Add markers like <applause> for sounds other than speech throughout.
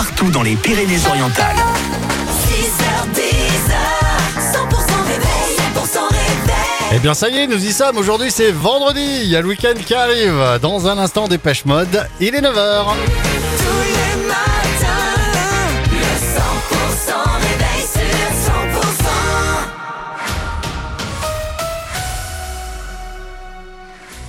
partout dans les Pyrénées-Orientales. 6h10, 100% réveil, 100% réveil. Eh bien ça y est, nous y sommes. Aujourd'hui c'est vendredi. Il y a le week-end qui arrive. Dans un instant, dépêche mode. Il est 9h.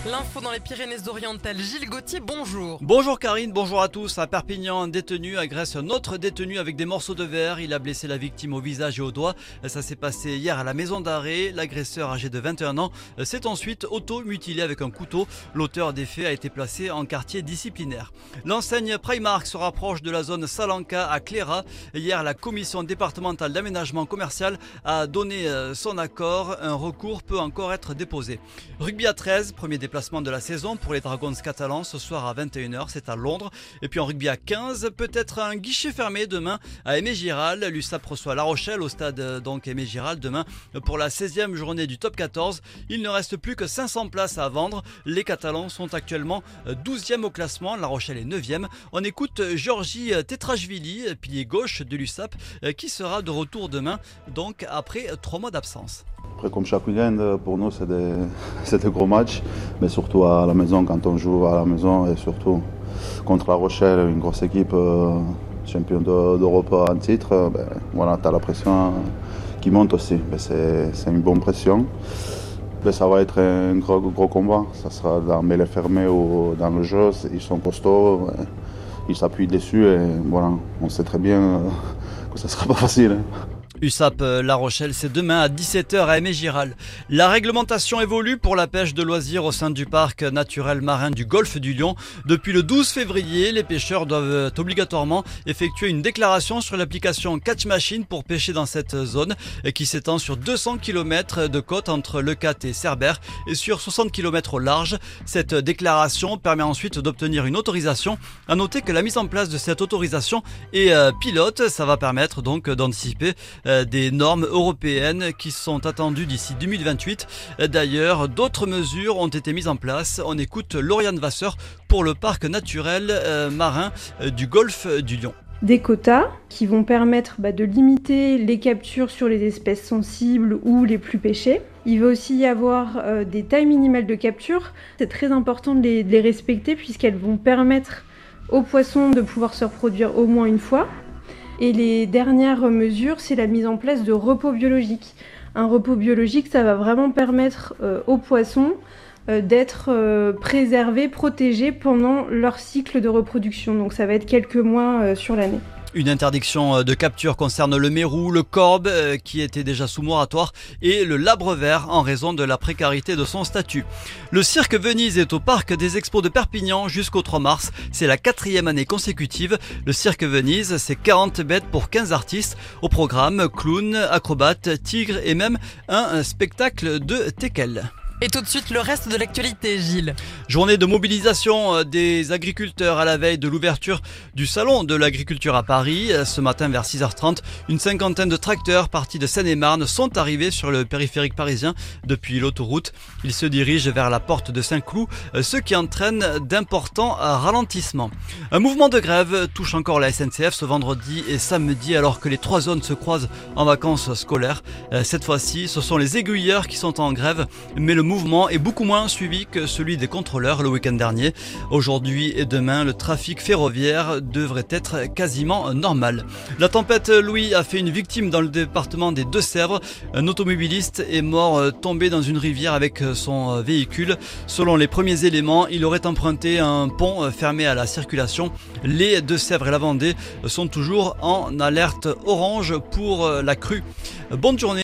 L'info dans les Pyrénées-Orientales. Gilles Gauthier, bonjour. Bonjour Karine, bonjour à tous. À Perpignan, un détenu agresse un autre détenu avec des morceaux de verre. Il a blessé la victime au visage et au doigt. Ça s'est passé hier à la maison d'arrêt. L'agresseur âgé de 21 ans s'est ensuite auto-mutilé avec un couteau. L'auteur des faits a été placé en quartier disciplinaire. L'enseigne Primark se rapproche de la zone Salanca à Cléra. Hier, la commission départementale d'aménagement commercial a donné euh, son accord. Un recours peut encore être déposé. Rugby à 13, premier déplacement de la saison pour les Dragons catalans ce soir à 21h, c'est à Londres. Et puis en rugby à 15, peut-être un guichet fermé demain à Aimé Giral. L'USAP reçoit La Rochelle au stade donc Aimé Giral demain pour la 16e journée du top 14. Il ne reste plus que 500 places à vendre. Les Catalans sont actuellement euh, 12e au classement, La Rochelle est 9e. On écoute Georgie Tetrashvili, pilier gauche de l'USAP, qui sera de retour demain, donc après 3 mois d'absence. Après, comme chaque week-end, pour nous, c'est des, <laughs> des gros matchs, mais surtout à la maison, quand on joue à la maison, et surtout contre La Rochelle, une grosse équipe, euh, champion de- d'Europe en titre, euh, ben, voilà, tu as la pression euh, qui monte aussi. Ben, c'est, une bonne pression. Ben, ça va être un gros, gros combat. Ça sera dans mêlée fermée ou dans le jeu. Ils sont costauds, ils s'appuient dessus, et voilà, on sait très bien euh, <laughs> que ça ne sera pas facile. hein. USAP euh, La Rochelle, c'est demain à 17h à Aimé Giral. La réglementation évolue pour la pêche de loisirs au sein du parc naturel marin du golfe du Lion. Depuis le 12 février, les pêcheurs doivent obligatoirement effectuer une déclaration sur l'application Catch Machine pour pêcher dans cette zone qui s'étend sur 200 km de côte entre Leucate et Cerbère et sur 60 km au large. Cette déclaration permet ensuite d'obtenir une autorisation. À noter que la mise en place de cette autorisation est euh, pilote. Ça va permettre donc d'anticiper euh, des normes européennes qui sont attendues d'ici 2028. Euh, D'ailleurs, d'autres mesures ont été mises en place. On écoute Lauriane Vasseur pour le parc naturel euh, marin euh, du golfe du Lion. des quotas qui vont permettre bah, de limiter les captures sur les espèces sensibles ou les plus pêchées. Il va aussi y avoir euh, des tailles minimales de capture. C'est très important de les respecter puisqu'elles vont permettre aux poissons de pouvoir se reproduire au moins une fois. Et les dernières mesures, c'est la mise en place de repos biologiques. Un repos biologique, ça va vraiment permettre euh, aux poissons euh, d'être euh, préservés, protégés pendant leur cycle de reproduction. Donc ça va être quelques mois sur l'année. Une interdiction euh, de capture concerne le mérou, le corbe euh, qui était déjà sous moratoire et le labre vert en raison de la précarité de son statut. Le cirque Venise est au parc des expos de Perpignan jusqu'au 3 mars. C'est la quatrième année consécutive. Le cirque Venise, c'est 40 bêtes pour 15 artistes. Au programme, clown, acrobates, tigres et même un spectacle de teckel. Et tout de suite, le reste de l'actualité, Gilles. Journée de mobilisation euh, des agriculteurs à la veille de l'ouverture du salon de l'agriculture à Paris. Euh, Ce matin vers 6h30, une cinquantaine de tracteurs partis de Seine-et-Marne sont arrivés sur le périphérique parisien depuis l'autoroute. Ils se dirigent vers la porte de Saint-Cloud, euh, ce qui entraîne d'importants ralentissements. Un mouvement de grève touche encore la SNCF ce vendredi et samedi alors que les trois zones se croisent en vacances scolaires. Cette fois-ci, ce sont les aiguilleurs qui sont en grève, mais le mouvement est beaucoup moins suivi que celui des contrôleurs le week-end dernier. Aujourd'hui et demain, le trafic ferroviaire devrait être quasiment normal. La tempête Louis a fait une victime dans le département des Deux-Sèvres. Un automobiliste est mort euh, tombé dans une rivière avec euh, son euh, véhicule. Selon les premiers éléments, il aurait emprunté un pont fermé à la circulation. Les Deux-Sèvres et la Vendée sont toujours en alerte orange pour la crue. Bonne journée.